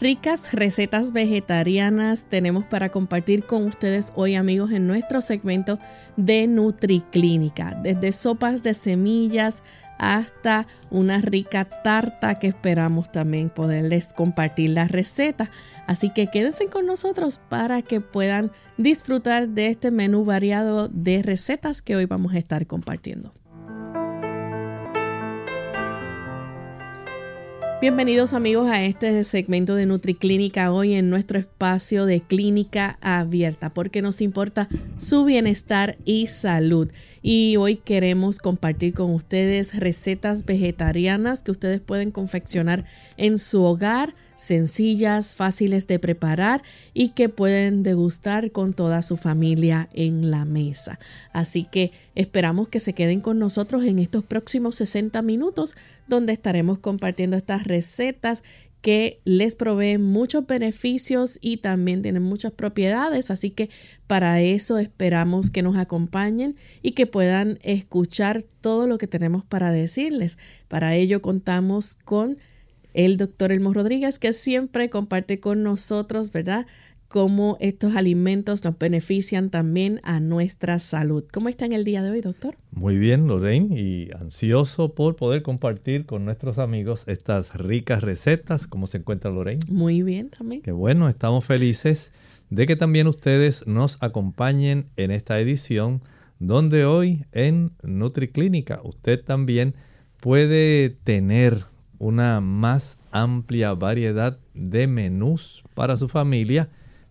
Ricas recetas vegetarianas tenemos para compartir con ustedes hoy amigos en nuestro segmento de NutriClínica, desde sopas de semillas hasta una rica tarta que esperamos también poderles compartir la receta. Así que quédense con nosotros para que puedan disfrutar de este menú variado de recetas que hoy vamos a estar compartiendo. Bienvenidos amigos a este segmento de NutriClínica hoy en nuestro espacio de clínica abierta porque nos importa su bienestar y salud. Y hoy queremos compartir con ustedes recetas vegetarianas que ustedes pueden confeccionar en su hogar sencillas, fáciles de preparar y que pueden degustar con toda su familia en la mesa. Así que esperamos que se queden con nosotros en estos próximos 60 minutos donde estaremos compartiendo estas recetas que les proveen muchos beneficios y también tienen muchas propiedades, así que para eso esperamos que nos acompañen y que puedan escuchar todo lo que tenemos para decirles. Para ello contamos con el doctor Elmo Rodríguez, que siempre comparte con nosotros, ¿verdad? Cómo estos alimentos nos benefician también a nuestra salud. ¿Cómo está en el día de hoy, doctor? Muy bien, Lorraine, y ansioso por poder compartir con nuestros amigos estas ricas recetas. ¿Cómo se encuentra Lorraine? Muy bien también. Qué bueno, estamos felices de que también ustedes nos acompañen en esta edición donde hoy en NutriClínica usted también puede tener una más amplia variedad de menús para su familia,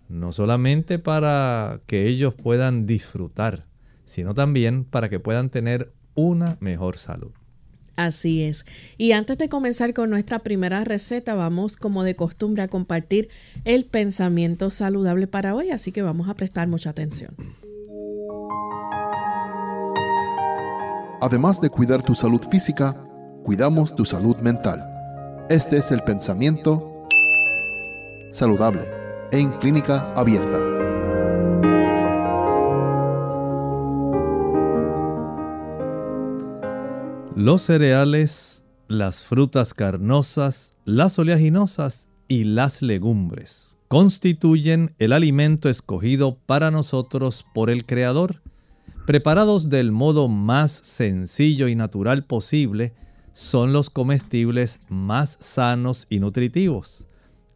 no solamente para que ellos puedan disfrutar, sino también para que puedan tener una mejor salud. Así es. Y antes de comenzar con nuestra primera receta, vamos como de costumbre a compartir el pensamiento saludable para hoy, así que vamos a prestar mucha atención. Además de cuidar tu salud física, cuidamos tu salud mental. Este es el pensamiento saludable en clínica abierta. Los cereales, las frutas carnosas, las oleaginosas y las legumbres constituyen el alimento escogido para nosotros por el Creador, preparados del modo más sencillo y natural posible, son los comestibles más sanos y nutritivos.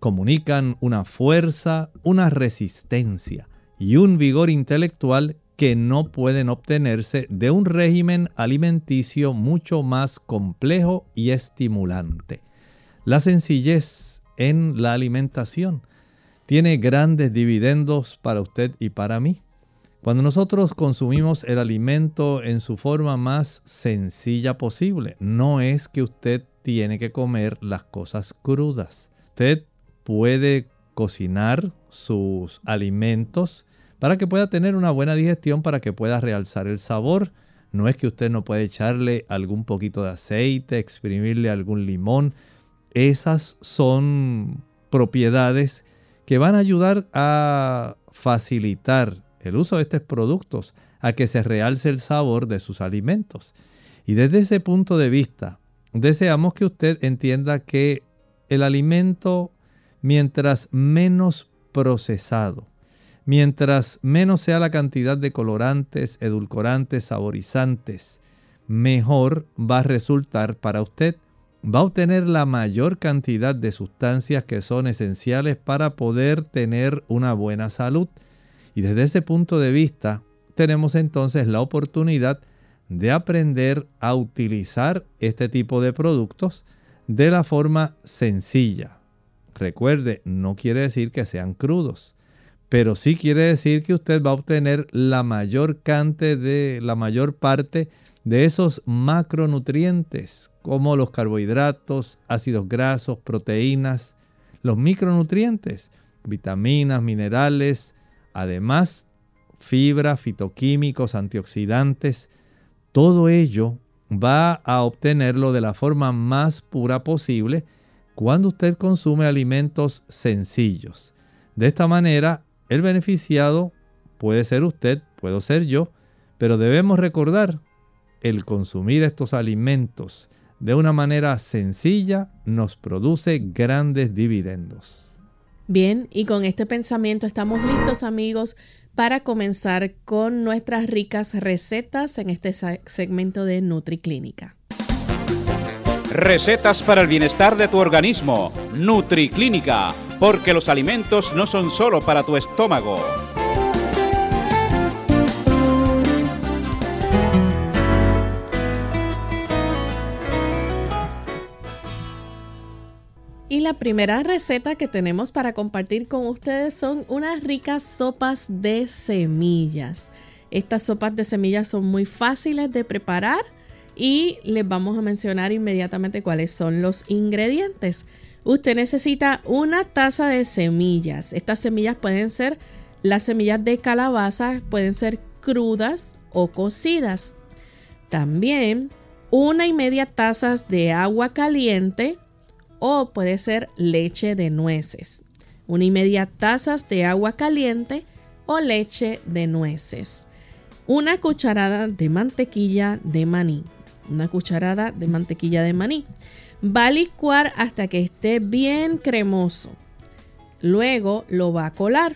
Comunican una fuerza, una resistencia y un vigor intelectual que no pueden obtenerse de un régimen alimenticio mucho más complejo y estimulante. La sencillez en la alimentación tiene grandes dividendos para usted y para mí. Cuando nosotros consumimos el alimento en su forma más sencilla posible, no es que usted tiene que comer las cosas crudas. Usted puede cocinar sus alimentos para que pueda tener una buena digestión, para que pueda realzar el sabor. No es que usted no puede echarle algún poquito de aceite, exprimirle algún limón. Esas son propiedades que van a ayudar a facilitar el uso de estos productos a que se realce el sabor de sus alimentos. Y desde ese punto de vista, deseamos que usted entienda que el alimento, mientras menos procesado, mientras menos sea la cantidad de colorantes, edulcorantes, saborizantes, mejor va a resultar para usted. Va a obtener la mayor cantidad de sustancias que son esenciales para poder tener una buena salud. Y desde ese punto de vista, tenemos entonces la oportunidad de aprender a utilizar este tipo de productos de la forma sencilla. Recuerde, no quiere decir que sean crudos, pero sí quiere decir que usted va a obtener la mayor cante de la mayor parte de esos macronutrientes como los carbohidratos, ácidos grasos, proteínas, los micronutrientes, vitaminas, minerales, además fibra, fitoquímicos, antioxidantes, todo ello va a obtenerlo de la forma más pura posible cuando usted consume alimentos sencillos. De esta manera, el beneficiado puede ser usted, puedo ser yo, pero debemos recordar, el consumir estos alimentos de una manera sencilla nos produce grandes dividendos. Bien, y con este pensamiento estamos listos amigos para comenzar con nuestras ricas recetas en este segmento de NutriClínica. Recetas para el bienestar de tu organismo. NutriClínica, porque los alimentos no son solo para tu estómago. Y la primera receta que tenemos para compartir con ustedes son unas ricas sopas de semillas. Estas sopas de semillas son muy fáciles de preparar y les vamos a mencionar inmediatamente cuáles son los ingredientes. Usted necesita una taza de semillas. Estas semillas pueden ser las semillas de calabaza, pueden ser crudas o cocidas. También una y media tazas de agua caliente o puede ser leche de nueces. Una y media tazas de agua caliente o leche de nueces. Una cucharada de mantequilla de maní. Una cucharada de mantequilla de maní. Va a licuar hasta que esté bien cremoso. Luego lo va a colar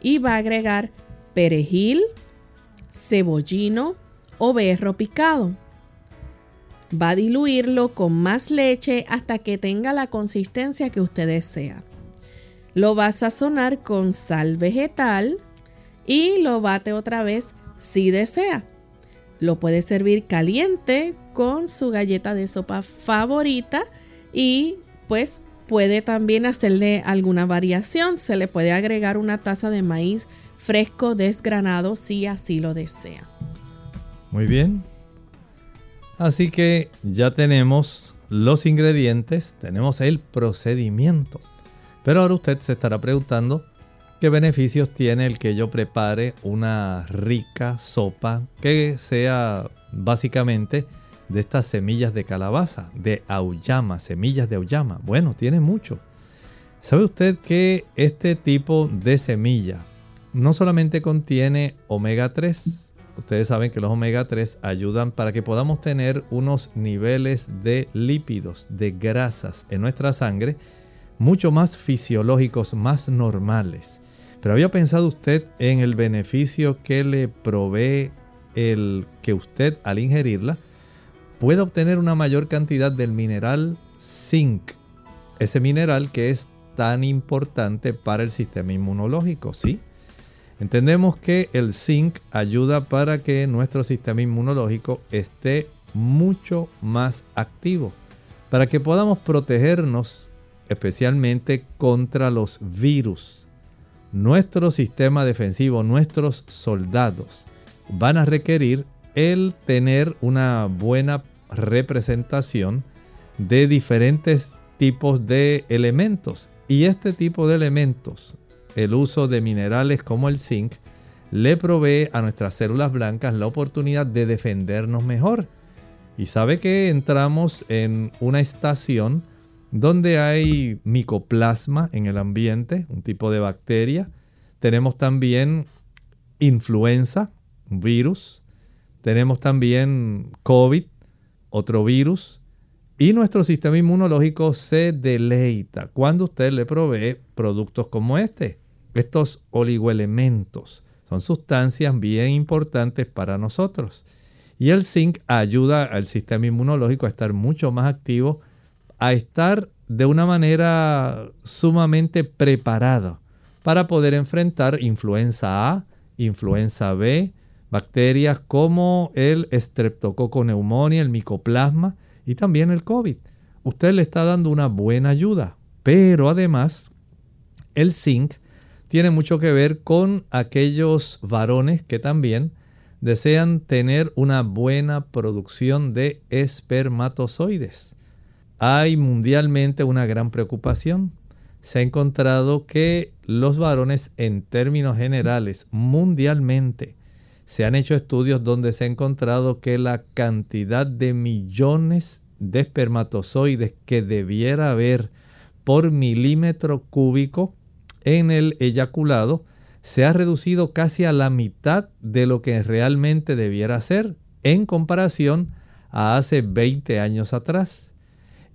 y va a agregar perejil, cebollino o berro picado Va a diluirlo con más leche hasta que tenga la consistencia que usted desea. Lo va a sazonar con sal vegetal y lo bate otra vez si desea. Lo puede servir caliente con su galleta de sopa favorita y pues puede también hacerle alguna variación. Se le puede agregar una taza de maíz fresco desgranado si así lo desea. Muy bien, Así que ya tenemos los ingredientes, tenemos el procedimiento. Pero ahora usted se estará preguntando qué beneficios tiene el que yo prepare una rica sopa que sea básicamente de estas semillas de calabaza, de auyama, semillas de auyama. Bueno, tiene mucho. ¿Sabe usted que este tipo de semilla no solamente contiene omega 3, Ustedes saben que los omega 3 ayudan para que podamos tener unos niveles de lípidos, de grasas en nuestra sangre mucho más fisiológicos, más normales. Pero había pensado usted en el beneficio que le provee el que usted al ingerirla pueda obtener una mayor cantidad del mineral zinc. Ese mineral que es tan importante para el sistema inmunológico, ¿sí? Entendemos que el zinc ayuda para que nuestro sistema inmunológico esté mucho más activo, para que podamos protegernos especialmente contra los virus. Nuestro sistema defensivo, nuestros soldados van a requerir el tener una buena representación de diferentes tipos de elementos. Y este tipo de elementos el uso de minerales como el zinc le provee a nuestras células blancas la oportunidad de defendernos mejor. Y sabe que entramos en una estación donde hay micoplasma en el ambiente, un tipo de bacteria. Tenemos también influenza, un virus. Tenemos también COVID, otro virus. Y nuestro sistema inmunológico se deleita cuando usted le provee productos como este. Estos oligoelementos son sustancias bien importantes para nosotros. Y el zinc ayuda al sistema inmunológico a estar mucho más activo, a estar de una manera sumamente preparado para poder enfrentar influenza A, influenza B, bacterias como el streptococo neumonía, el micoplasma y también el COVID. Usted le está dando una buena ayuda, pero además el zinc tiene mucho que ver con aquellos varones que también desean tener una buena producción de espermatozoides. Hay mundialmente una gran preocupación. Se ha encontrado que los varones en términos generales mundialmente se han hecho estudios donde se ha encontrado que la cantidad de millones de espermatozoides que debiera haber por milímetro cúbico en el eyaculado se ha reducido casi a la mitad de lo que realmente debiera ser en comparación a hace 20 años atrás.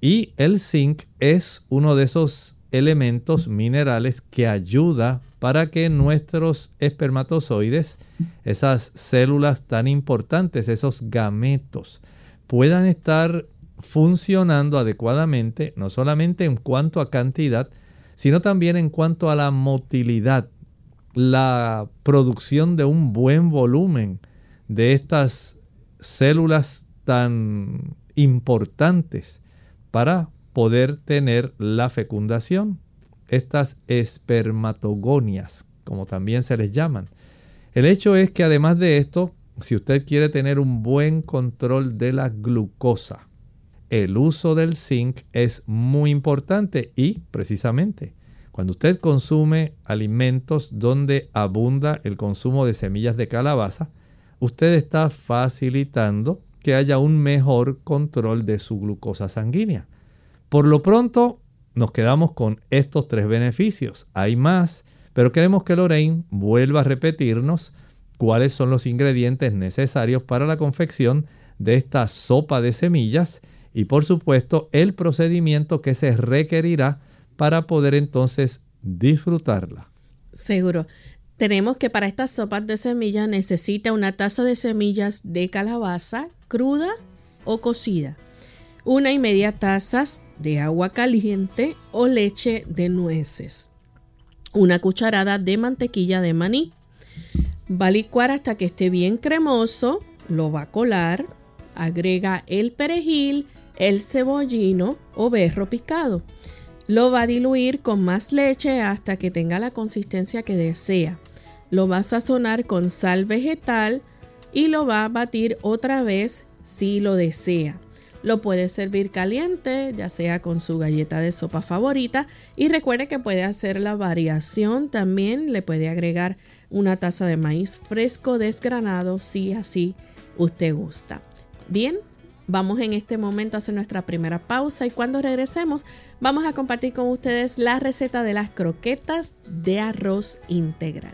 Y el zinc es uno de esos elementos minerales que ayuda para que nuestros espermatozoides, esas células tan importantes, esos gametos, puedan estar funcionando adecuadamente, no solamente en cuanto a cantidad, sino también en cuanto a la motilidad, la producción de un buen volumen de estas células tan importantes para poder tener la fecundación. Estas espermatogonias, como también se les llaman. El hecho es que además de esto, si usted quiere tener un buen control de la glucosa, el uso del zinc es muy importante y precisamente cuando usted consume alimentos donde abunda el consumo de semillas de calabaza, usted está facilitando que haya un mejor control de su glucosa sanguínea. Por lo pronto, nos quedamos con estos tres beneficios. Hay más, pero queremos que Lorraine vuelva a repetirnos cuáles son los ingredientes necesarios para la confección de esta sopa de semillas y por supuesto el procedimiento que se requerirá para poder entonces disfrutarla. Seguro. Tenemos que para estas sopas de semillas necesita una taza de semillas de calabaza cruda o cocida, una y media tazas de agua caliente o leche de nueces, una cucharada de mantequilla de maní. Va a licuar hasta que esté bien cremoso, lo va a colar, agrega el perejil, el cebollino o berro picado. Lo va a diluir con más leche hasta que tenga la consistencia que desea. Lo va a sazonar con sal vegetal y lo va a batir otra vez si lo desea. Lo puede servir caliente, ya sea con su galleta de sopa favorita. Y recuerde que puede hacer la variación también. Le puede agregar una taza de maíz fresco desgranado si así usted gusta. Bien, Vamos en este momento a hacer nuestra primera pausa y cuando regresemos vamos a compartir con ustedes la receta de las croquetas de arroz integral.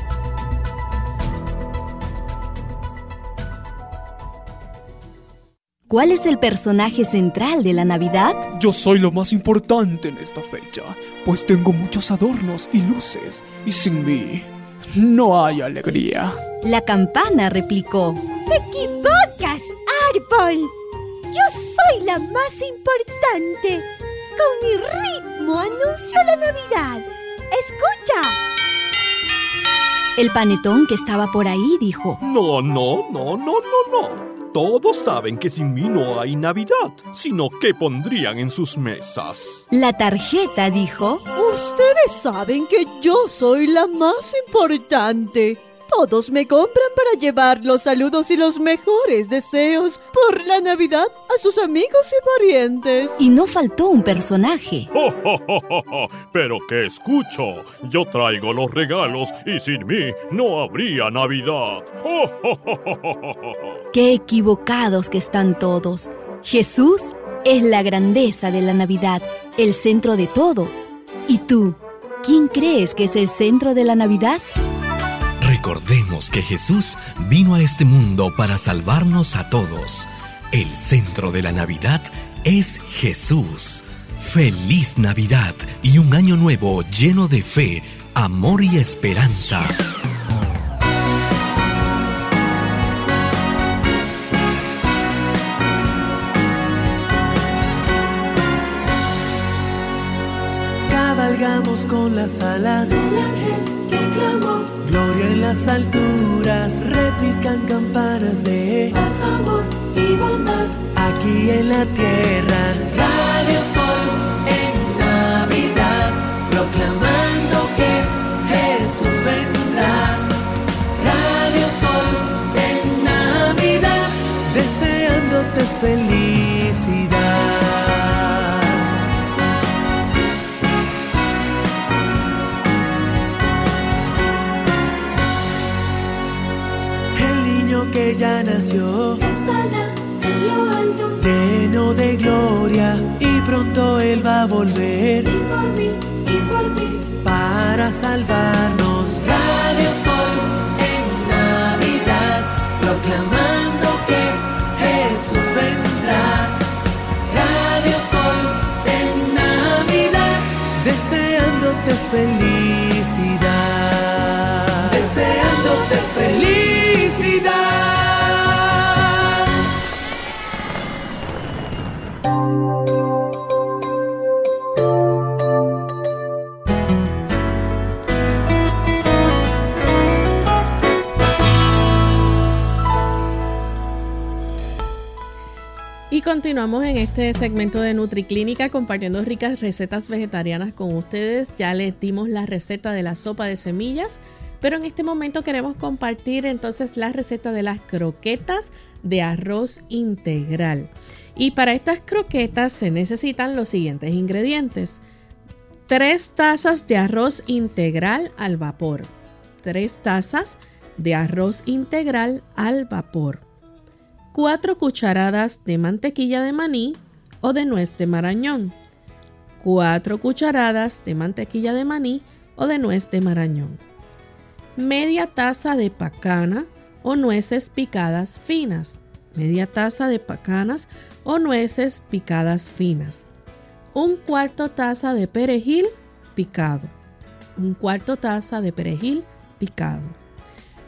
¿Cuál es el personaje central de la Navidad? Yo soy lo más importante en esta fecha, pues tengo muchos adornos y luces, y sin mí no hay alegría. La campana replicó. Te equivocas, árbol. Yo soy la más importante. Con mi ritmo anuncio la Navidad. Escucha. El panetón que estaba por ahí dijo. No, no, no, no, no, no. Todos saben que sin mí no hay Navidad, sino que pondrían en sus mesas. La tarjeta dijo, Ustedes saben que yo soy la más importante. Todos me compran para llevar los saludos y los mejores deseos por la Navidad a sus amigos y parientes. Y no faltó un personaje. Pero que escucho, yo traigo los regalos y sin mí no habría Navidad. Qué equivocados que están todos. Jesús es la grandeza de la Navidad, el centro de todo. ¿Y tú? ¿Quién crees que es el centro de la Navidad? Recordemos que Jesús vino a este mundo para salvarnos a todos. El centro de la Navidad es Jesús. Feliz Navidad y un año nuevo lleno de fe, amor y esperanza. Cabalgamos con las alas del ángel que clamó. Gloria en las alturas, repican campanas de paz, amor y bondad. Aquí en la tierra, Radio Sol en Navidad, proclamando que Jesús vendrá. Radio Sol en Navidad, deseándote felicidad. Ya nació está ya en lo alto, lleno de gloria y pronto él va a volver. Sí, por mí y por ti, para salvarnos. Radio Sol en Navidad, proclamando que Jesús vendrá. Radio Sol en Navidad, deseándote felicidad. Y continuamos en este segmento de NutriClínica compartiendo ricas recetas vegetarianas con ustedes. Ya les dimos la receta de la sopa de semillas, pero en este momento queremos compartir entonces la receta de las croquetas de arroz integral. Y para estas croquetas se necesitan los siguientes ingredientes. 3 tazas de arroz integral al vapor. 3 tazas de arroz integral al vapor. 4 cucharadas de mantequilla de maní o de nuez de marañón. 4 cucharadas de mantequilla de maní o de nuez de marañón. Media taza de pacana o nueces picadas finas. Media taza de pacanas o nueces picadas finas. Un cuarto taza de perejil picado. Un cuarto taza de perejil picado.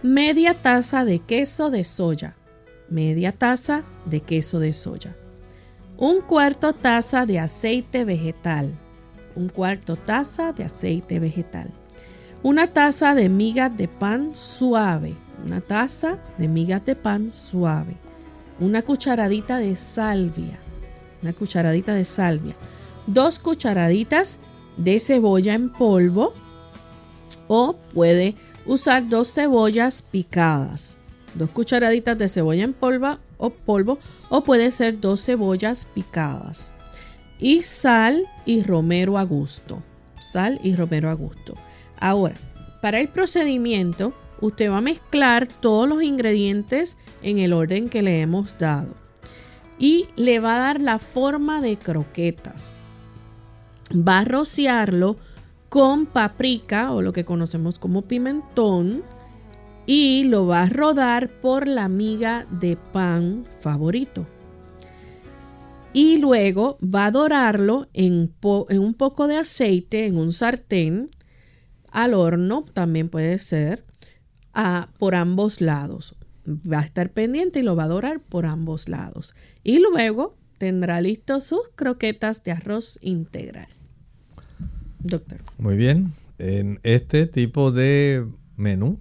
Media taza de queso de soya media taza de queso de soya, un cuarto taza de aceite vegetal, un cuarto taza de aceite vegetal, una taza de migas de pan suave, una taza de migas de pan suave, una cucharadita de salvia, una cucharadita de salvia, dos cucharaditas de cebolla en polvo o puede usar dos cebollas picadas dos cucharaditas de cebolla en polvo o polvo o puede ser dos cebollas picadas y sal y romero a gusto. Sal y romero a gusto. Ahora, para el procedimiento, usted va a mezclar todos los ingredientes en el orden que le hemos dado y le va a dar la forma de croquetas. Va a rociarlo con paprika o lo que conocemos como pimentón, y lo va a rodar por la miga de pan favorito. Y luego va a dorarlo en, un poco de aceite en un sartén, al horno también puede ser, por ambos lados. Va a estar pendiente y lo va a dorar por ambos lados. Y luego tendrá listo sus croquetas de arroz integral. Doctor. Muy bien. En este tipo de menú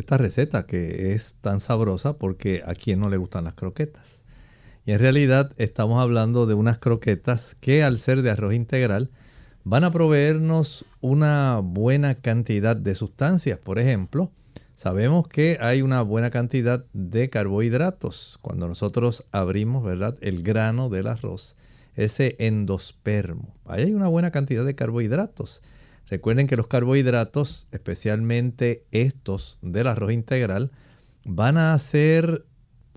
esta receta que es tan sabrosa porque a quien no le gustan las croquetas. Y en realidad estamos hablando de unas croquetas que al ser de arroz integral van a proveernos una buena cantidad de sustancias. Por ejemplo, Sabemos que hay una buena cantidad de carbohidratos cuando nosotros abrimos, ¿verdad?, el grano del arroz, ese endospermo. Ahí hay una buena cantidad de carbohidratos. Recuerden que los carbohidratos, especialmente estos del arroz integral, van a ser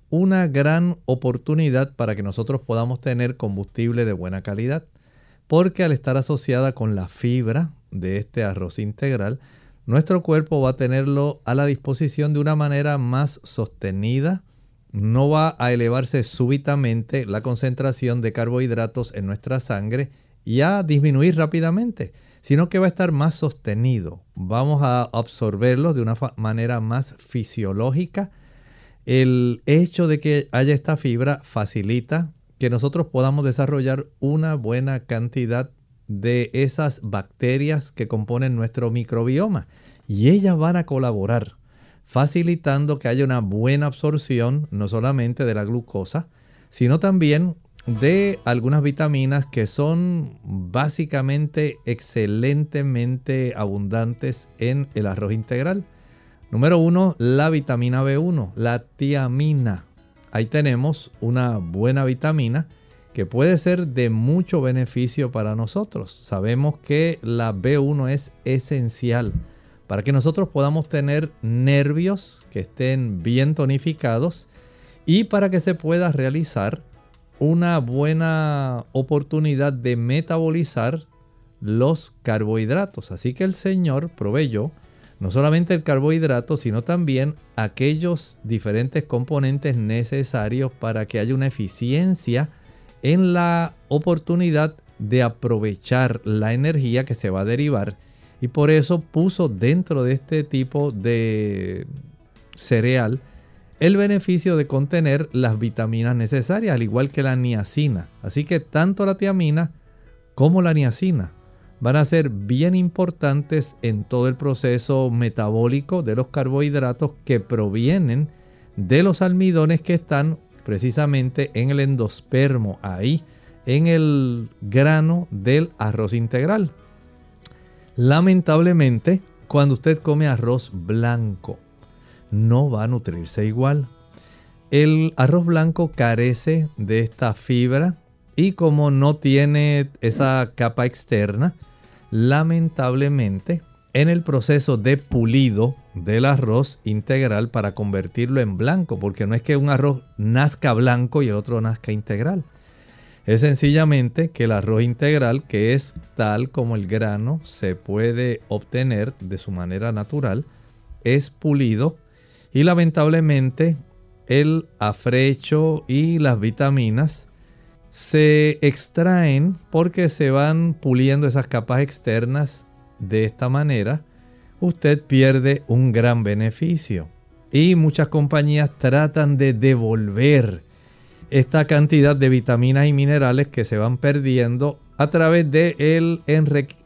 una gran oportunidad para que nosotros podamos tener combustible de buena calidad, porque al estar asociada con la fibra de este arroz integral, nuestro cuerpo va a tenerlo a la disposición de una manera más sostenida. No va a elevarse súbitamente la concentración de carbohidratos en nuestra sangre y a disminuir rápidamente, sino que va a estar más sostenido. Vamos a absorberlos de una manera más fisiológica. El hecho de que haya esta fibra facilita que nosotros podamos desarrollar una buena cantidad de esas bacterias que componen nuestro microbioma y ellas van a colaborar facilitando que haya una buena absorción no solamente de la glucosa, sino también de algunas vitaminas que son básicamente excelentemente abundantes en el arroz integral. Número uno, la vitamina B1, la tiamina. Ahí tenemos una buena vitamina que puede ser de mucho beneficio para nosotros. Sabemos que la B1 es esencial para que nosotros podamos tener nervios que estén bien tonificados y para que se pueda realizar una buena oportunidad de metabolizar los carbohidratos. Así que el Señor proveyó no solamente el carbohidrato, sino también aquellos diferentes componentes necesarios para que haya una eficiencia en la oportunidad de aprovechar la energía que se va a derivar y por eso puso dentro de este tipo de cereal el beneficio de contener las vitaminas necesarias, al igual que la niacina. Así que tanto la tiamina como la niacina van a ser bien importantes en todo el proceso metabólico de los carbohidratos que provienen de los almidones que están precisamente en el endospermo, ahí en el grano del arroz integral. Lamentablemente, cuando usted come arroz blanco, no va a nutrirse igual. El arroz blanco carece de esta fibra y como no tiene esa capa externa, lamentablemente en el proceso de pulido del arroz integral para convertirlo en blanco, porque no es que un arroz nazca blanco y el otro nazca integral. Es sencillamente que el arroz integral, que es tal como el grano se puede obtener de su manera natural, es pulido y lamentablemente el afrecho y las vitaminas se extraen porque se van puliendo esas capas externas de esta manera, usted pierde un gran beneficio. Y muchas compañías tratan de devolver esta cantidad de vitaminas y minerales que se van perdiendo a través del el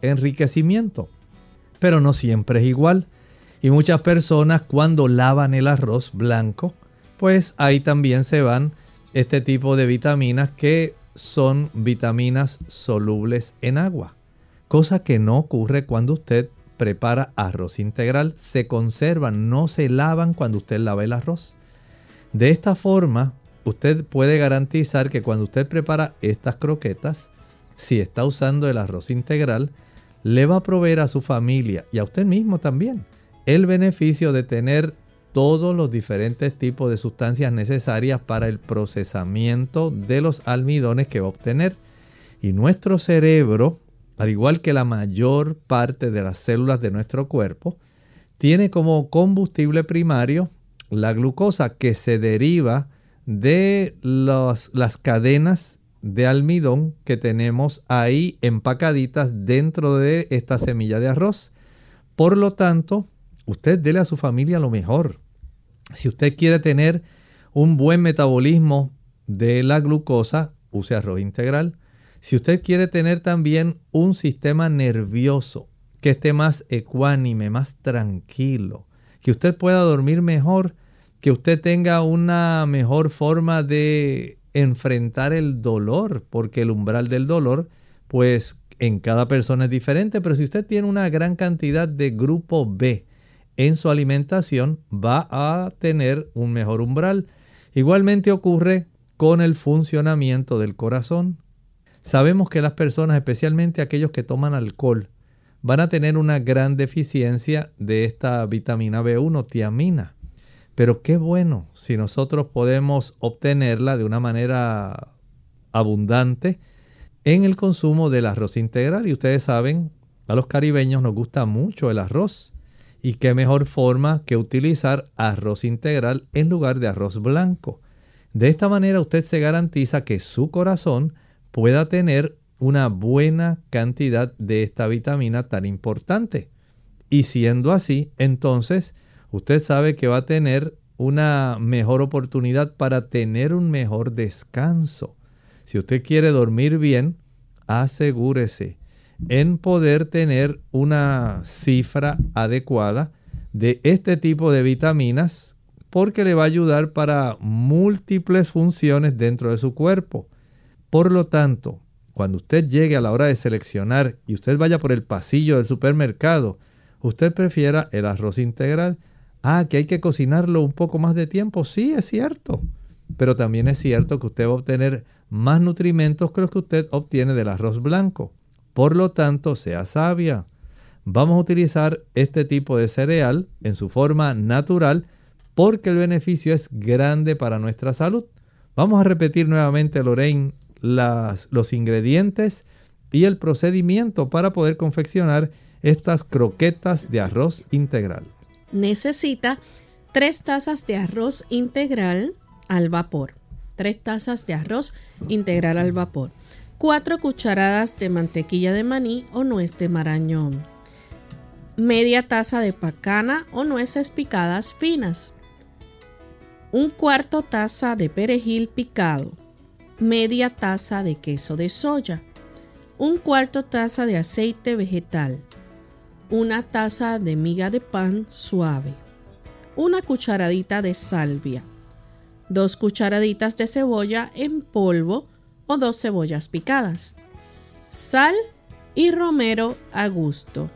enriquecimiento. Pero no siempre es igual. Y muchas personas cuando lavan el arroz blanco, pues ahí también se van este tipo de vitaminas que son vitaminas solubles en agua cosa que no ocurre cuando usted prepara arroz integral. Se conservan, no se lavan cuando usted lava el arroz. De esta forma, usted puede garantizar que cuando usted prepara estas croquetas, si está usando el arroz integral, le va a proveer a su familia y a usted mismo también el beneficio de tener todos los diferentes tipos de sustancias necesarias para el procesamiento de los almidones que va a obtener. Y nuestro cerebro al igual que la mayor parte de las células de nuestro cuerpo, tiene como combustible primario la glucosa que se deriva de las cadenas de almidón que tenemos ahí empacaditas dentro de esta semilla de arroz. Por lo tanto, usted dele a su familia lo mejor. Si usted quiere tener un buen metabolismo de la glucosa, use arroz integral. Si usted quiere tener también un sistema nervioso que esté más ecuánime, más tranquilo, que usted pueda dormir mejor, que usted tenga una mejor forma de enfrentar el dolor, porque el umbral del dolor, pues en cada persona es diferente, pero si usted tiene una gran cantidad de grupo B en su alimentación va a tener un mejor umbral. Igualmente ocurre con el funcionamiento del corazón. Sabemos que las personas, especialmente aquellos que toman alcohol, van a tener una gran deficiencia de esta vitamina B1, tiamina. Pero qué bueno si nosotros podemos obtenerla de una manera abundante en el consumo del arroz integral. Y ustedes saben, a los caribeños nos gusta mucho el arroz. Y qué mejor forma que utilizar arroz integral en lugar de arroz blanco. De esta manera usted se garantiza que su corazón pueda tener una buena cantidad de esta vitamina tan importante. Y siendo así, entonces usted sabe que va a tener una mejor oportunidad para tener un mejor descanso. Si usted quiere dormir bien, asegúrese en poder tener una cifra adecuada de este tipo de vitaminas porque le va a ayudar para múltiples funciones dentro de su cuerpo. Por lo tanto, cuando usted llegue a la hora de seleccionar y usted vaya por el pasillo del supermercado, usted prefiera el arroz integral. Ah, que hay que cocinarlo un poco más de tiempo. Sí, es cierto. Pero también es cierto que usted va a obtener más nutrimentos que los que usted obtiene del arroz blanco. Por lo tanto, sea sabia. Vamos a utilizar este tipo de cereal en su forma natural porque el beneficio es grande para nuestra salud. Vamos a repetir nuevamente, Lorraine, los ingredientes y el procedimiento para poder confeccionar estas croquetas de arroz integral. Necesita 3 tazas de arroz integral al vapor. 3 tazas de arroz integral al vapor. 4 cucharadas de mantequilla de maní o nuez de marañón. Media taza de pacana o nueces picadas finas. Un cuarto taza de perejil picado media taza de queso de soya, un cuarto taza de aceite vegetal, una taza de miga de pan suave, una cucharadita de salvia, dos cucharaditas de cebolla en polvo o dos cebollas picadas, sal y romero a gusto.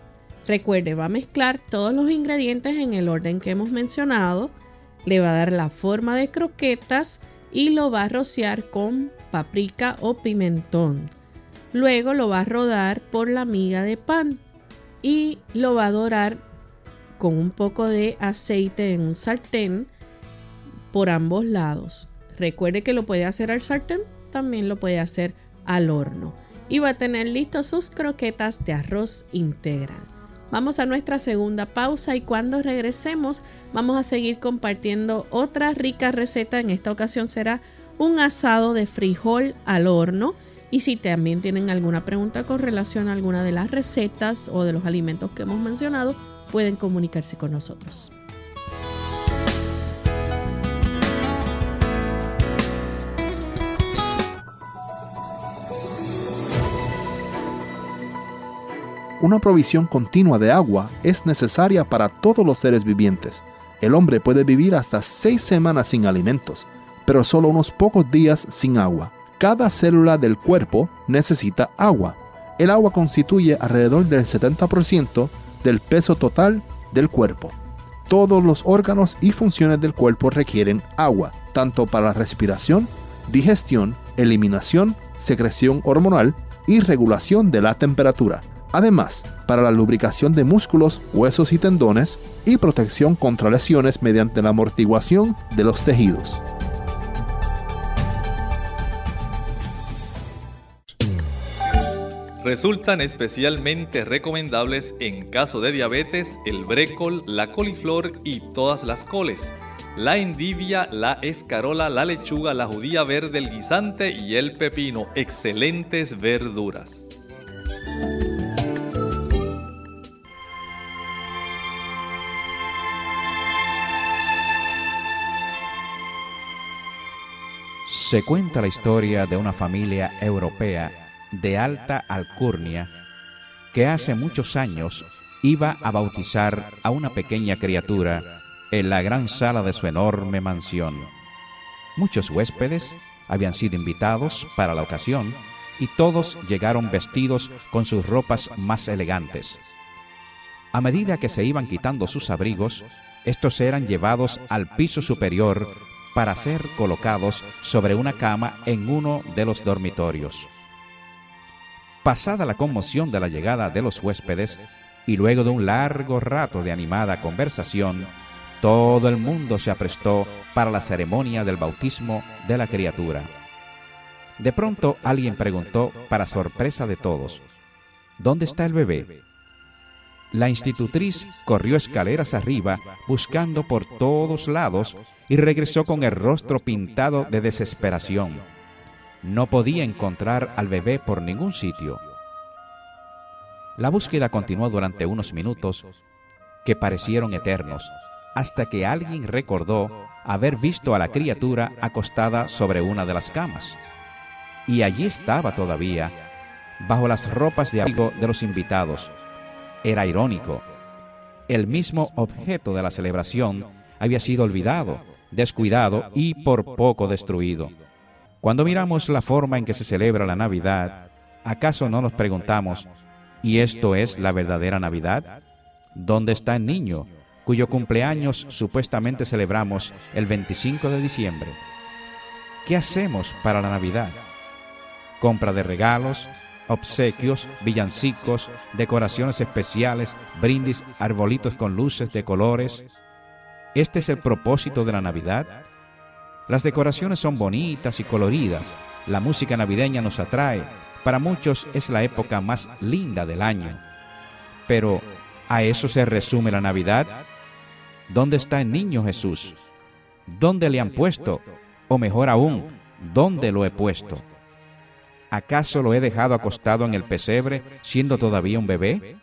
Recuerde, va a mezclar todos los ingredientes en el orden que hemos mencionado, le va a dar la forma de croquetas y lo va a rociar con paprika o pimentón. Luego lo va a rodar por la miga de pan y lo va a dorar con un poco de aceite en un sartén por ambos lados. Recuerde que lo puede hacer al sartén, también lo puede hacer al horno. Y va a tener listos sus croquetas de arroz integral. Vamos a nuestra segunda pausa y cuando regresemos vamos a seguir compartiendo otra rica receta. En esta ocasión será un asado de frijol al horno. Y si también tienen alguna pregunta con relación a alguna de las recetas o de los alimentos que hemos mencionado, pueden comunicarse con nosotros. Una provisión continua de agua es necesaria para todos los seres vivientes. El hombre puede vivir hasta seis semanas sin alimentos, pero solo unos pocos días sin agua. Cada célula del cuerpo necesita agua. El agua constituye alrededor del 70% del peso total del cuerpo. Todos los órganos y funciones del cuerpo requieren agua, tanto para la respiración, digestión, eliminación, secreción hormonal y regulación de la temperatura. Además, para la lubricación de músculos, huesos y tendones y protección contra lesiones mediante la amortiguación de los tejidos. Resultan especialmente recomendables en caso de diabetes el brécol, la coliflor y todas las coles, la endivia, la escarola, la lechuga, la judía verde, el guisante y el pepino, excelentes verduras. Se cuenta la historia de una familia europea de alta alcurnia que hace muchos años iba a bautizar a una pequeña criatura en la gran sala de su enorme mansión. Muchos huéspedes habían sido invitados para la ocasión y todos llegaron vestidos con sus ropas más elegantes. A medida que se iban quitando sus abrigos, estos eran llevados al piso superior para ser colocados sobre una cama en uno de los dormitorios. Pasada la conmoción de la llegada de los huéspedes y luego de un largo rato de animada conversación, todo el mundo se aprestó para la ceremonia del bautismo de la criatura. De pronto alguien preguntó, para sorpresa de todos, ¿Dónde está el bebé? La institutriz corrió escaleras arriba buscando por todos lados y regresó con el rostro pintado de desesperación. No podía encontrar al bebé por ningún sitio. La búsqueda continuó durante unos minutos que parecieron eternos, hasta que alguien recordó haber visto a la criatura acostada sobre una de las camas. Y allí estaba todavía, bajo las ropas de abrigo de los invitados. Era irónico. El mismo objeto de la celebración había sido olvidado, descuidado y por poco destruido. Cuando miramos la forma en que se celebra la Navidad, ¿acaso no nos preguntamos, ¿y esto es la verdadera Navidad? ¿Dónde está el niño cuyo cumpleaños supuestamente celebramos el 25 de diciembre? ¿Qué hacemos para la Navidad? Compra de regalos, obsequios, villancicos, decoraciones especiales, brindis, arbolitos con luces de colores. ¿Este es el propósito de la Navidad? Las decoraciones son bonitas y coloridas, la música navideña nos atrae, para muchos es la época más linda del año. Pero, ¿a eso se resume la Navidad? ¿Dónde está el niño Jesús? ¿Dónde le han puesto? O mejor aún, ¿dónde lo he puesto? ¿Acaso lo he dejado acostado en el pesebre siendo todavía un bebé?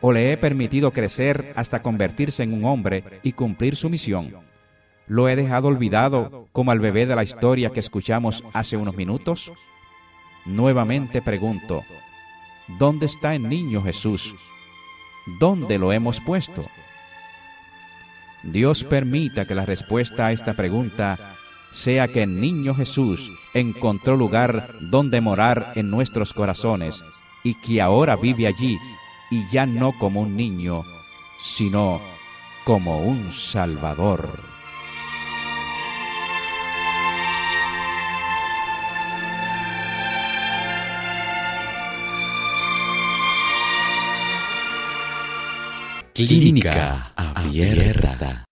¿O le he permitido crecer hasta convertirse en un hombre y cumplir su misión? ¿Lo he dejado olvidado como al bebé de la historia que escuchamos hace unos minutos? Nuevamente pregunto, ¿dónde está el niño Jesús? ¿Dónde lo hemos puesto? Dios permita que la respuesta a esta pregunta sea que el niño Jesús encontró lugar donde morar en nuestros corazones y que ahora vive allí y ya no como un niño, sino como un Salvador. Clínica Abierta.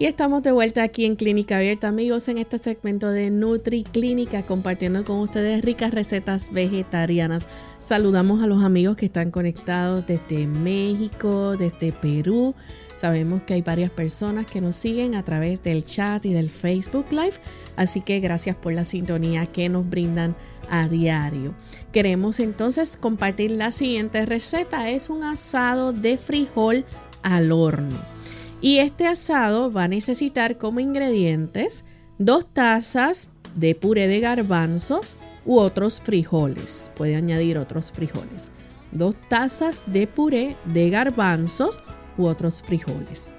Y estamos de vuelta aquí en Clínica Abierta, amigos, en este segmento de Nutri Clínica, compartiendo con ustedes ricas recetas vegetarianas. Saludamos a los amigos que están conectados desde México, desde Perú. Sabemos que hay varias personas que nos siguen a través del chat y del Facebook Live, así que gracias por la sintonía que nos brindan a diario. Queremos entonces compartir la siguiente receta. Es un asado de frijol al horno. Y este asado va a necesitar como ingredientes dos tazas de puré de garbanzos u otros frijoles. Puede añadir otros frijoles. Dos tazas de puré de garbanzos u otros frijoles.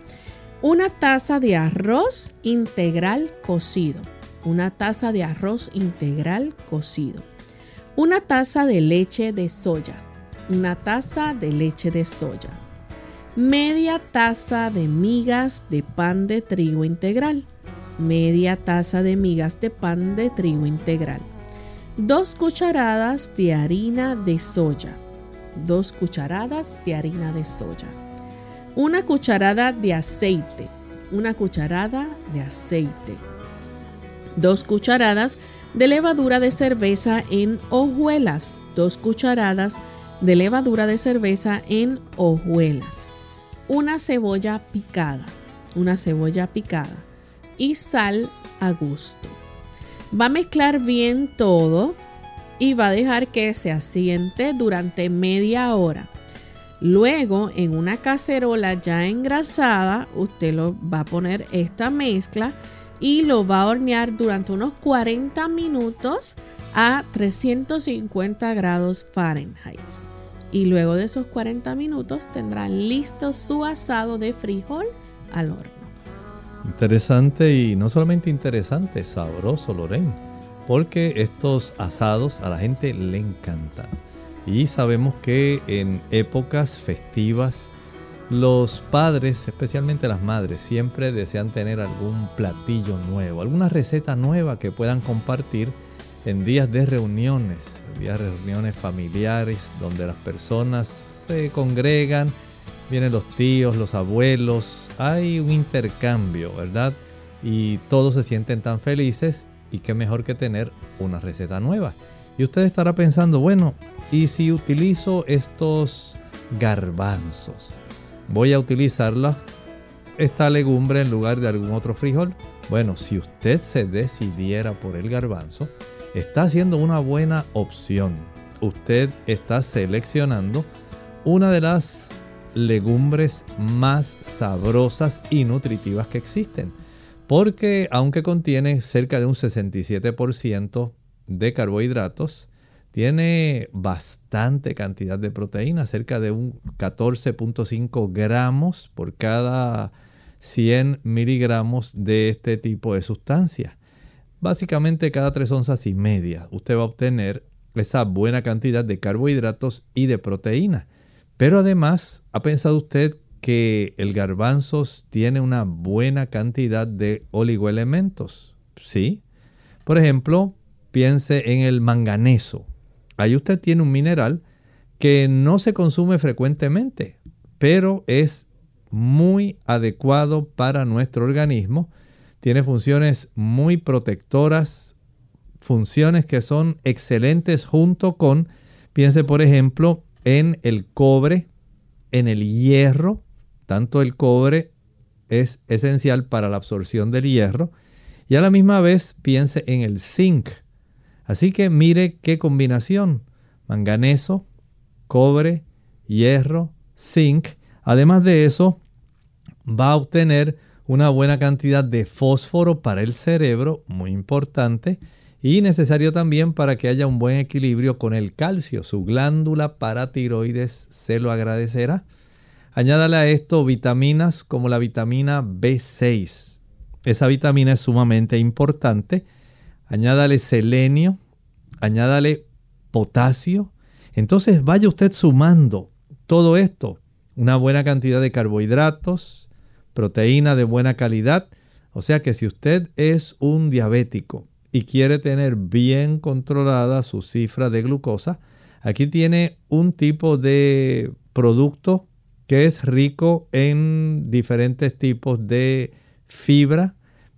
Una taza de arroz integral cocido. Una taza de arroz integral cocido. Una taza de leche de soya. Una taza de leche de soya media taza de migas de pan de trigo integral, media taza de migas de pan de trigo integral, dos cucharadas de harina de soya, dos cucharadas de harina de soya, una cucharada de aceite, una cucharada de aceite, dos cucharadas de levadura de cerveza en hojuelas, dos cucharadas de levadura de cerveza en hojuelas una cebolla picada, una cebolla picada y sal a gusto. Va a mezclar bien todo y va a dejar que se asiente durante media hora. Luego, en una cacerola ya engrasada, usted lo va a poner esta mezcla y lo va a hornear durante unos 40 minutos a 350 grados Fahrenheit y luego de esos 40 minutos tendrán listo su asado de frijol al horno. Interesante y no solamente interesante, sabroso, Loren. porque estos asados a la gente le encantan. Y sabemos que en épocas festivas los padres, especialmente las madres, siempre desean tener algún platillo nuevo, alguna receta nueva que puedan compartir en días de reuniones, días de reuniones familiares, donde las personas se congregan, vienen los tíos, los abuelos, hay un intercambio, ¿verdad? Y todos se sienten tan felices y qué mejor que tener una receta nueva. Y usted estará pensando, bueno, ¿y si utilizo estos garbanzos? ¿Voy a utilizarla esta legumbre en lugar de algún otro frijol? Bueno, si usted se decidiera por el garbanzo, está haciendo una buena opción. Usted está seleccionando una de las legumbres más sabrosas y nutritivas que existen. Porque aunque contiene cerca de un 67% de carbohidratos, tiene bastante cantidad de proteína, cerca de un 14.5 gramos por cada 100 miligramos de este tipo de sustancia. Básicamente cada 3 onzas y media usted va a obtener esa buena cantidad de carbohidratos y de proteína. Pero además, ¿ha pensado usted que el garbanzos tiene una buena cantidad de oligoelementos? Sí. Por ejemplo, piense en el manganeso. Ahí usted tiene un mineral que no se consume frecuentemente, pero es muy adecuado para nuestro organismo tiene funciones muy protectoras, funciones que son excelentes junto con, piense por ejemplo, en el cobre, en el hierro, tanto el cobre es esencial para la absorción del hierro, y a la misma vez piense en el zinc. Así que mire qué combinación, manganeso, cobre, hierro, zinc. Además de eso, va a obtener una buena cantidad de fósforo para el cerebro, muy importante, y necesario también para que haya un buen equilibrio con el calcio. Su glándula paratiroides se lo agradecerá. Añádale a esto vitaminas como la vitamina B6. Esa vitamina es sumamente importante. Añádale selenio, añádale potasio. Entonces vaya usted sumando todo esto. Una buena cantidad de carbohidratos, proteína de buena calidad. O sea que si usted es un diabético y quiere tener bien controlada su cifra de glucosa, aquí tiene un tipo de producto que es rico en diferentes tipos de fibra,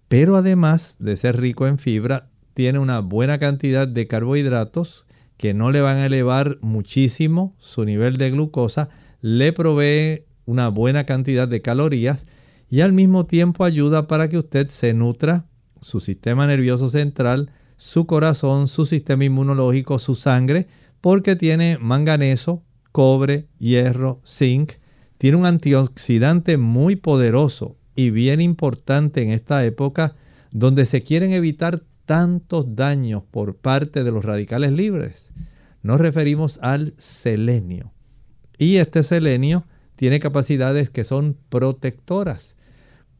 pero además de ser rico en fibra, tiene una buena cantidad de carbohidratos que no le van a elevar muchísimo su nivel de glucosa, le provee una buena cantidad de calorías y al mismo tiempo ayuda para que usted se nutra su sistema nervioso central, su corazón, su sistema inmunológico, su sangre, porque tiene manganeso, cobre, hierro, zinc, tiene un antioxidante muy poderoso y bien importante en esta época donde se quieren evitar tantos daños por parte de los radicales libres. Nos referimos al selenio. Y este selenio tiene capacidades que son protectoras.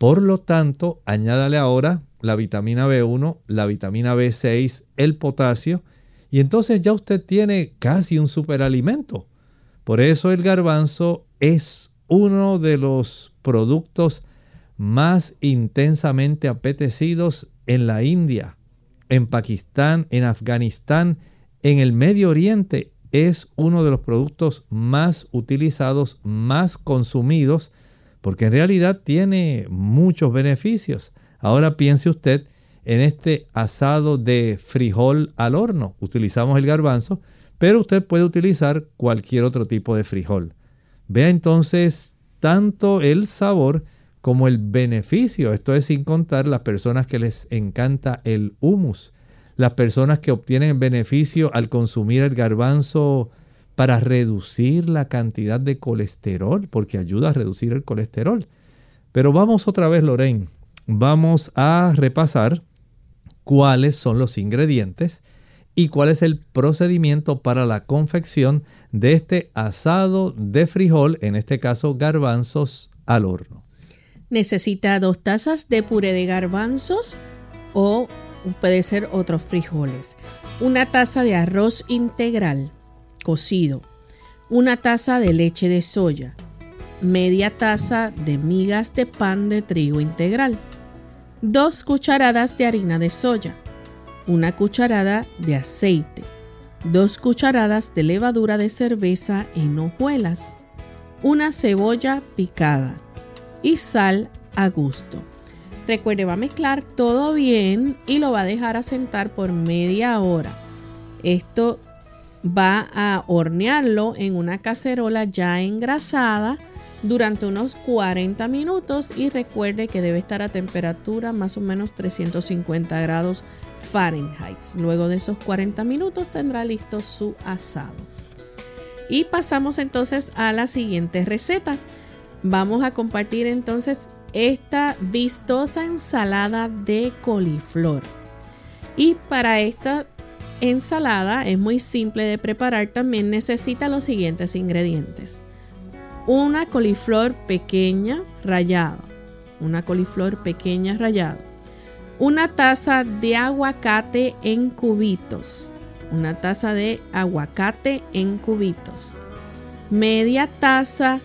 Por lo tanto, añádale ahora la vitamina B1, la vitamina B6, el potasio, y entonces ya usted tiene casi un superalimento. Por eso el garbanzo es uno de los productos más intensamente apetecidos en la India, en Pakistán, en Afganistán, en el Medio Oriente. Es uno de los productos más utilizados, más consumidos porque en realidad tiene muchos beneficios. Ahora piense usted en este asado de frijol al horno. Utilizamos el garbanzo, pero usted puede utilizar cualquier otro tipo de frijol. Vea entonces tanto el sabor como el beneficio. Esto es sin contar las personas que les encanta el humus, las personas que obtienen beneficio al consumir el garbanzo para reducir la cantidad de colesterol, porque ayuda a reducir el colesterol. Pero vamos otra vez, Lorraine. Vamos a repasar cuáles son los ingredientes y cuál es el procedimiento para la confección de este asado de frijol, en este caso garbanzos al horno. Necesita dos tazas de puré de garbanzos o puede ser otros frijoles, una taza de arroz integral cocido, una taza de leche de soya, media taza de migas de pan de trigo integral, dos cucharadas de harina de soya, una cucharada de aceite, dos cucharadas de levadura de cerveza en hojuelas, una cebolla picada. Y sal a gusto. Recuerde, va a mezclar todo bien y lo va a dejar asentar por media hora. Esto va a hornearlo en una cacerola ya engrasada durante unos 40 minutos y recuerde que debe estar a temperatura más o menos 350 grados Fahrenheit. Luego de esos 40 minutos tendrá listo su asado. Y pasamos entonces a la siguiente receta. Vamos a compartir entonces esta vistosa ensalada de coliflor. Y para esta ensalada es muy simple de preparar. También necesita los siguientes ingredientes. Una coliflor pequeña rallada. Una coliflor pequeña rallada. Una taza de aguacate en cubitos. Una taza de aguacate en cubitos. Media taza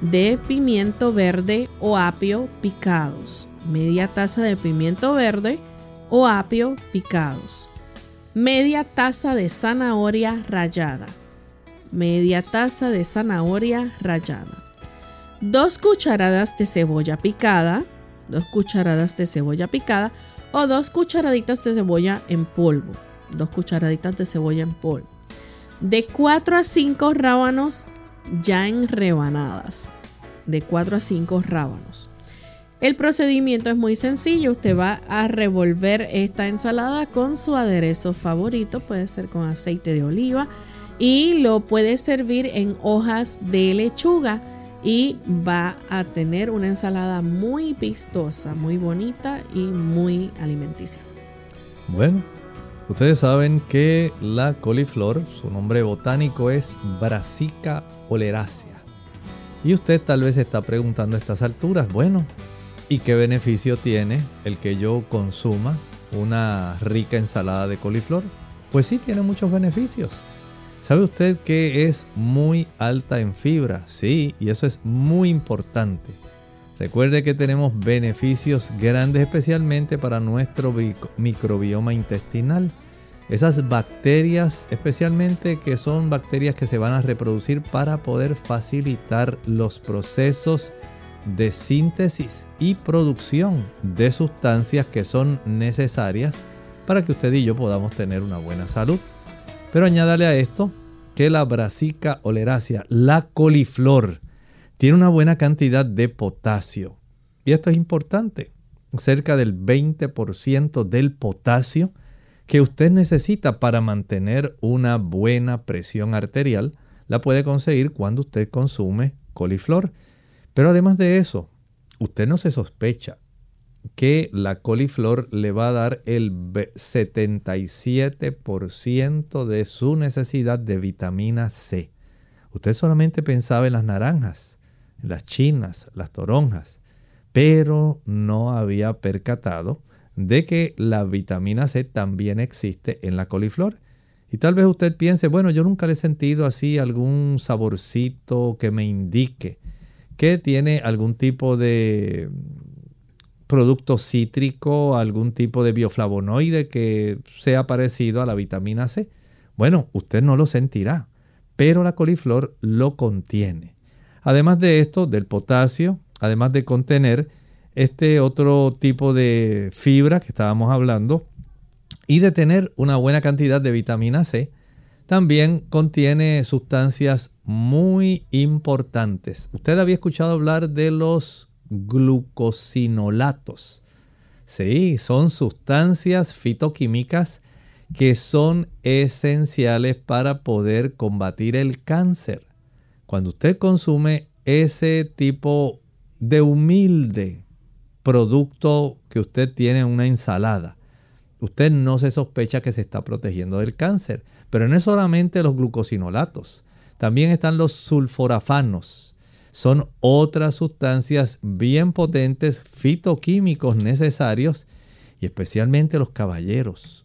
de pimiento verde o apio picados. Media taza de pimiento verde o apio picados media taza de zanahoria rallada, media taza de zanahoria rallada, dos cucharadas de cebolla picada, dos cucharadas de cebolla picada o dos cucharaditas de cebolla en polvo, dos cucharaditas de cebolla en polvo, de 4 a 5 rábanos ya en rebanadas, de 4 a 5 rábanos. El procedimiento es muy sencillo. Usted va a revolver esta ensalada con su aderezo favorito. Puede ser con aceite de oliva. Y lo puede servir en hojas de lechuga. Y va a tener una ensalada muy vistosa, muy bonita y muy alimenticia. Bueno, ustedes saben que la coliflor, su nombre botánico es Brassica oleracea. Y usted tal vez está preguntando a estas alturas, bueno, ¿Y qué beneficio tiene el que yo consuma una rica ensalada de coliflor? Pues sí, tiene muchos beneficios. ¿Sabe usted que es muy alta en fibra? Sí, y eso es muy importante. Recuerde que tenemos beneficios grandes especialmente para nuestro microbioma intestinal. Esas bacterias especialmente que son bacterias que se van a reproducir para poder facilitar los procesos de síntesis y producción de sustancias que son necesarias para que usted y yo podamos tener una buena salud. Pero añádale a esto que la brasica oleracea, la coliflor, tiene una buena cantidad de potasio. Y esto es importante. Cerca del 20% del potasio que usted necesita para mantener una buena presión arterial la puede conseguir cuando usted consume coliflor. Pero además de eso, usted no se sospecha que la coliflor le va a dar el 77% de su necesidad de vitamina C. Usted solamente pensaba en las naranjas, en las chinas, las toronjas, pero no había percatado de que la vitamina C también existe en la coliflor. Y tal vez usted piense, bueno, yo nunca le he sentido así algún saborcito que me indique que tiene algún tipo de producto cítrico, algún tipo de bioflavonoide que sea parecido a la vitamina C. Bueno, usted no lo sentirá, pero la coliflor lo contiene. Además de esto, del potasio, además de contener este otro tipo de fibra que estábamos hablando y de tener una buena cantidad de vitamina C, también contiene sustancias muy importantes. Usted había escuchado hablar de los glucosinolatos. Sí, son sustancias fitoquímicas que son esenciales para poder combatir el cáncer. Cuando usted consume ese tipo de humilde producto que usted tiene en una ensalada, usted no se sospecha que se está protegiendo del cáncer. Pero no es solamente los glucosinolatos, también están los sulforafanos. Son otras sustancias bien potentes fitoquímicos necesarios y especialmente los caballeros.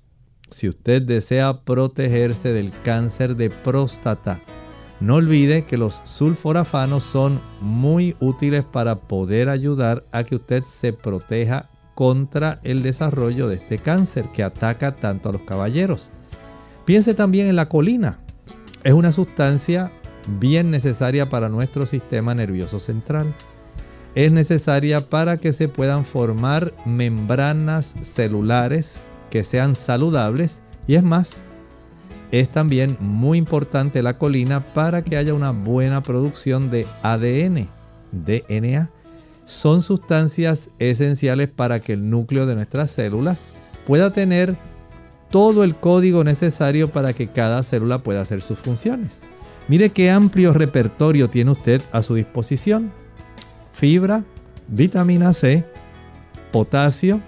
Si usted desea protegerse del cáncer de próstata, no olvide que los sulforafanos son muy útiles para poder ayudar a que usted se proteja contra el desarrollo de este cáncer que ataca tanto a los caballeros. Piense también en la colina. Es una sustancia bien necesaria para nuestro sistema nervioso central. Es necesaria para que se puedan formar membranas celulares que sean saludables y es más, es también muy importante la colina para que haya una buena producción de ADN, DNA. Son sustancias esenciales para que el núcleo de nuestras células pueda tener todo el código necesario para que cada célula pueda hacer sus funciones. Mire qué amplio repertorio tiene usted a su disposición. Fibra, vitamina C, potasio,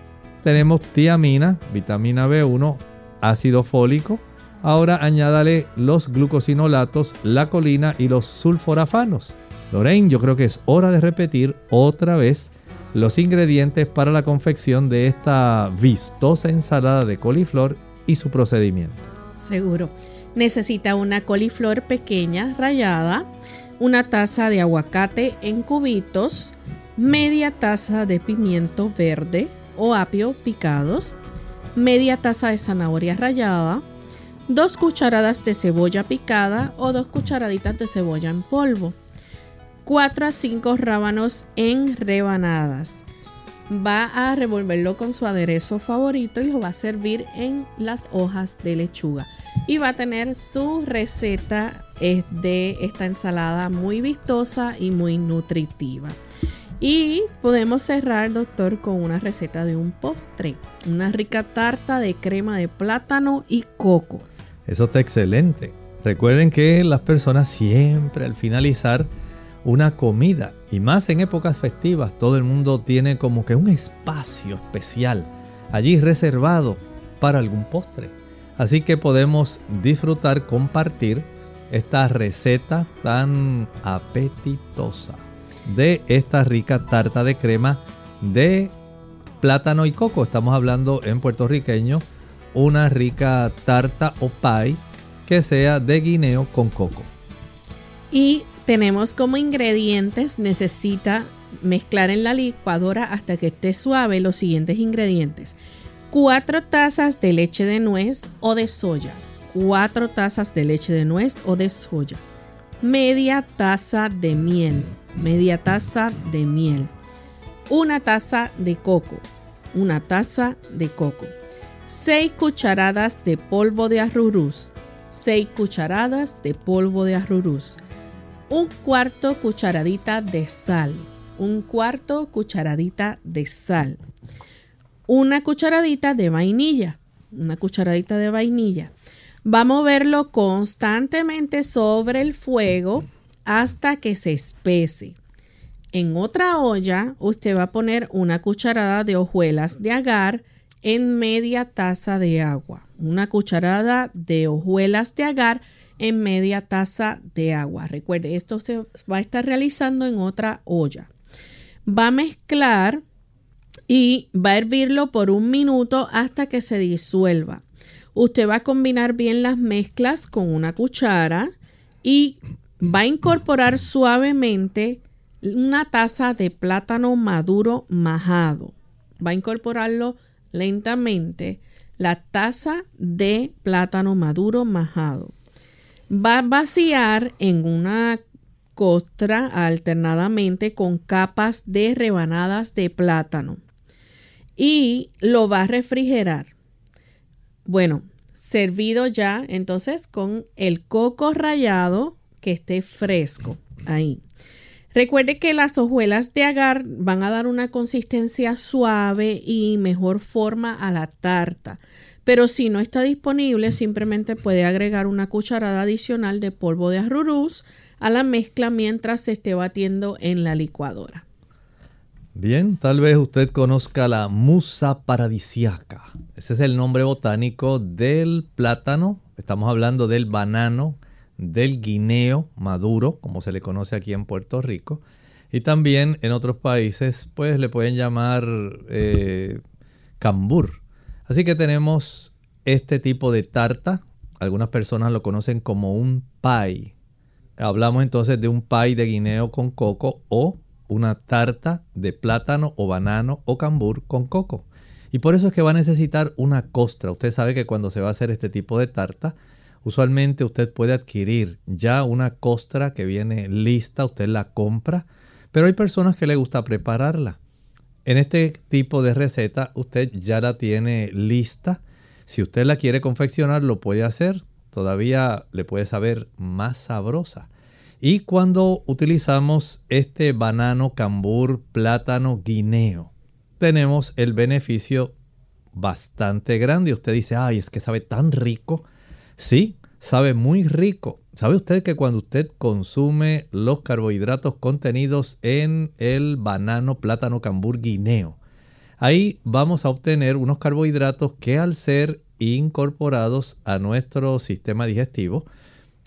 tenemos tiamina, vitamina B1, ácido fólico, Ahora añádale los glucosinolatos, la colina y los sulforafanos. Lorraine, yo creo que es hora de repetir otra vez los ingredientes para la confección de esta vistosa ensalada de coliflor y su procedimiento. Seguro. Necesita una coliflor pequeña rallada, una taza de aguacate en cubitos, media taza de pimiento verde o apio picados, media taza de zanahoria rallada, 2 cucharadas de cebolla picada o 2 cucharaditas de cebolla en polvo, 4 a 5 rábanos en rebanadas. Va a revolverlo con su aderezo favorito y lo va a servir en las hojas de lechuga. Y va a tener su receta de esta ensalada muy vistosa y muy nutritiva. Y podemos cerrar, doctor, con una receta de un postre. Una rica tarta de crema de plátano y coco. Eso está excelente. Recuerden que las personas siempre al finalizar una comida, y más en épocas festivas, todo el mundo tiene como que un espacio especial allí reservado para algún postre. Así que podemos disfrutar, compartir esta receta tan apetitosa de esta rica tarta de crema de plátano y coco. Estamos hablando en puertorriqueño una rica tarta o pie que sea de guineo con coco. Y tenemos como ingredientes, necesita mezclar en la licuadora hasta que esté suave los siguientes ingredientes. 4 tazas de leche de nuez o de soya. 4 tazas de leche de nuez o de soya. Media taza de miel. Media taza de miel. Una taza de coco. Una taza de coco 6 cucharadas de polvo de arrurús, 6 cucharadas de polvo de arrurús, un cuarto cucharadita de sal, un cuarto cucharadita de sal, una cucharadita de vainilla, una cucharadita de vainilla. Va a moverlo constantemente sobre el fuego hasta que se espese. En otra olla usted va a poner una cucharada de hojuelas de agar, en media taza de agua. Una cucharada de hojuelas de agar en media taza de agua. Recuerde, esto se va a estar realizando en otra olla. Va a mezclar y va a hervirlo por un minuto hasta que se disuelva. Usted va a combinar bien las mezclas con una cuchara y va a incorporar suavemente una taza de plátano maduro majado. Va a incorporarlo lentamente la taza de plátano maduro majado. Va a vaciar en una costra alternadamente con capas de rebanadas de plátano y lo va a refrigerar. Bueno, servido ya entonces con el coco rallado que esté fresco ahí. Recuerde que las hojuelas de agar van a dar una consistencia suave y mejor forma a la tarta. Pero si no está disponible, simplemente puede agregar una cucharada adicional de polvo de arrurús a la mezcla mientras se esté batiendo en la licuadora. Bien, tal vez usted conozca la musa paradisiaca. Ese es el nombre botánico del plátano. Estamos hablando del banano del guineo maduro, como se le conoce aquí en Puerto Rico. Y también en otros países, pues le pueden llamar eh, cambur. Así que tenemos este tipo de tarta. Algunas personas lo conocen como un pie. Hablamos entonces de un pie de guineo con coco o una tarta de plátano o banano o cambur con coco. Y por eso es que va a necesitar una costra. Usted sabe que cuando se va a hacer este tipo de tarta, usualmente usted puede adquirir ya una costra que viene lista, usted la compra, pero hay personas que le gusta prepararla. En este tipo de receta usted ya la tiene lista. Si usted la quiere confeccionar, lo puede hacer. Todavía le puede saber más sabrosa. Y cuando utilizamos este banano, cambur, plátano, guineo, tenemos el beneficio bastante grande. Usted dice, ay, es que sabe tan rico. Sí, sabe muy rico. ¿Sabe usted que cuando usted consume los carbohidratos contenidos en el banano, plátano, cambur, guineo, ahí vamos a obtener unos carbohidratos que al ser incorporados a nuestro sistema digestivo,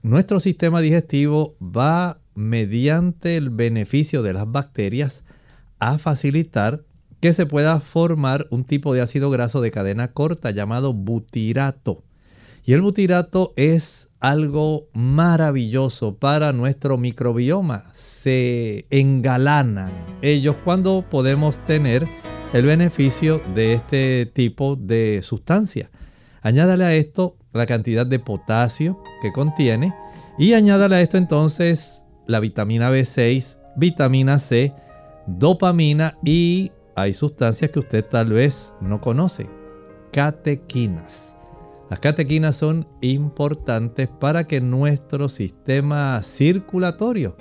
nuestro sistema digestivo va mediante el beneficio de las bacterias a facilitar que se pueda formar un tipo de ácido graso de cadena corta llamado butirato. Y el butirato es algo maravilloso para nuestro microbioma. Se engalanan ellos cuando podemos tener el beneficio de este tipo de sustancia. Añádale a esto la cantidad de potasio que contiene y añádale a esto entonces la vitamina B6, vitamina C, dopamina y hay sustancias que usted tal vez no conoce, catequinas. Las catequinas son importantes para que nuestro sistema circulatorio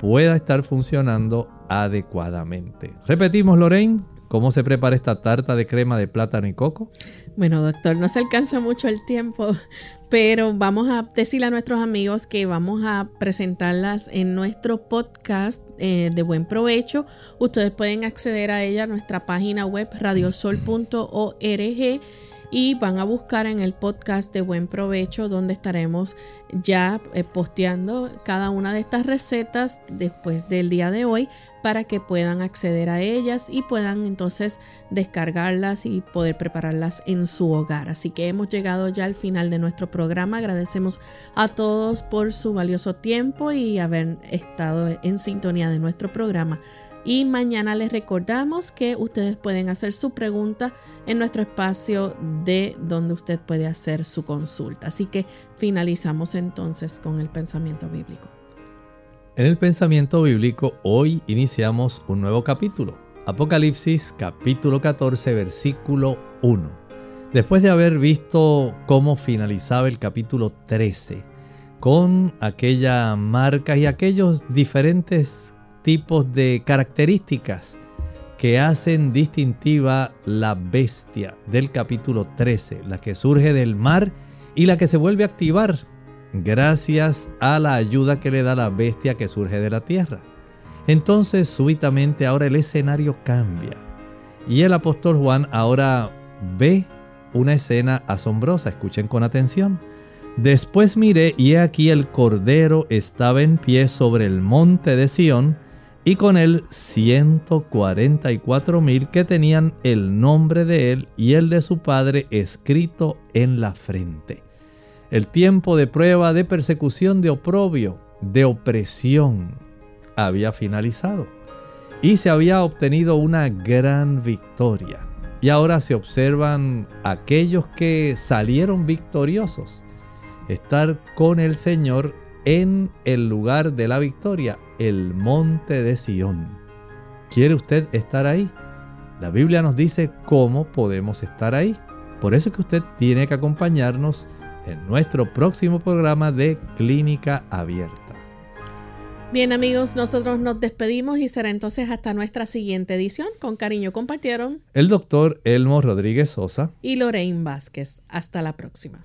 pueda estar funcionando adecuadamente. Repetimos, Lorraine, ¿Cómo se prepara esta tarta de crema de plátano y coco? Bueno, doctor, no se alcanza mucho el tiempo, pero vamos a decirle a nuestros amigos que vamos a presentarlas en nuestro podcast eh, de buen provecho. Ustedes pueden acceder a ella a nuestra página web radiosol.org y van a buscar en el podcast de buen provecho donde estaremos ya eh, posteando cada una de estas recetas después del día de hoy para que puedan acceder a ellas y puedan entonces descargarlas y poder prepararlas en su hogar. Así que hemos llegado ya al final de nuestro programa. Agradecemos a todos por su valioso tiempo y haber estado en sintonía de nuestro programa. Y mañana les recordamos que ustedes pueden hacer su pregunta en nuestro espacio de donde usted puede hacer su consulta. Así que finalizamos entonces con el pensamiento bíblico. En el pensamiento bíblico hoy iniciamos un nuevo capítulo. Apocalipsis capítulo 14 versículo 1. Después de haber visto cómo finalizaba el capítulo 13 con aquella marca y aquellos diferentes tipos de características que hacen distintiva la bestia del capítulo 13, la que surge del mar y la que se vuelve a activar gracias a la ayuda que le da la bestia que surge de la tierra. Entonces súbitamente ahora el escenario cambia y el apóstol Juan ahora ve una escena asombrosa. Escuchen con atención. Después miré y he aquí el Cordero estaba en pie sobre el monte de Sión y con él 144 mil que tenían el nombre de él y el de su padre escrito en la frente. El tiempo de prueba, de persecución, de oprobio, de opresión había finalizado y se había obtenido una gran victoria. Y ahora se observan aquellos que salieron victoriosos estar con el Señor en el lugar de la victoria, el monte de Sión. ¿Quiere usted estar ahí? La Biblia nos dice cómo podemos estar ahí. Por eso es que usted tiene que acompañarnos en nuestro próximo programa de Clínica Abierta. Bien amigos, nosotros nos despedimos y será entonces hasta nuestra siguiente edición. Con cariño compartieron el doctor Elmo Rodríguez Sosa y Lorraine Vázquez. Hasta la próxima.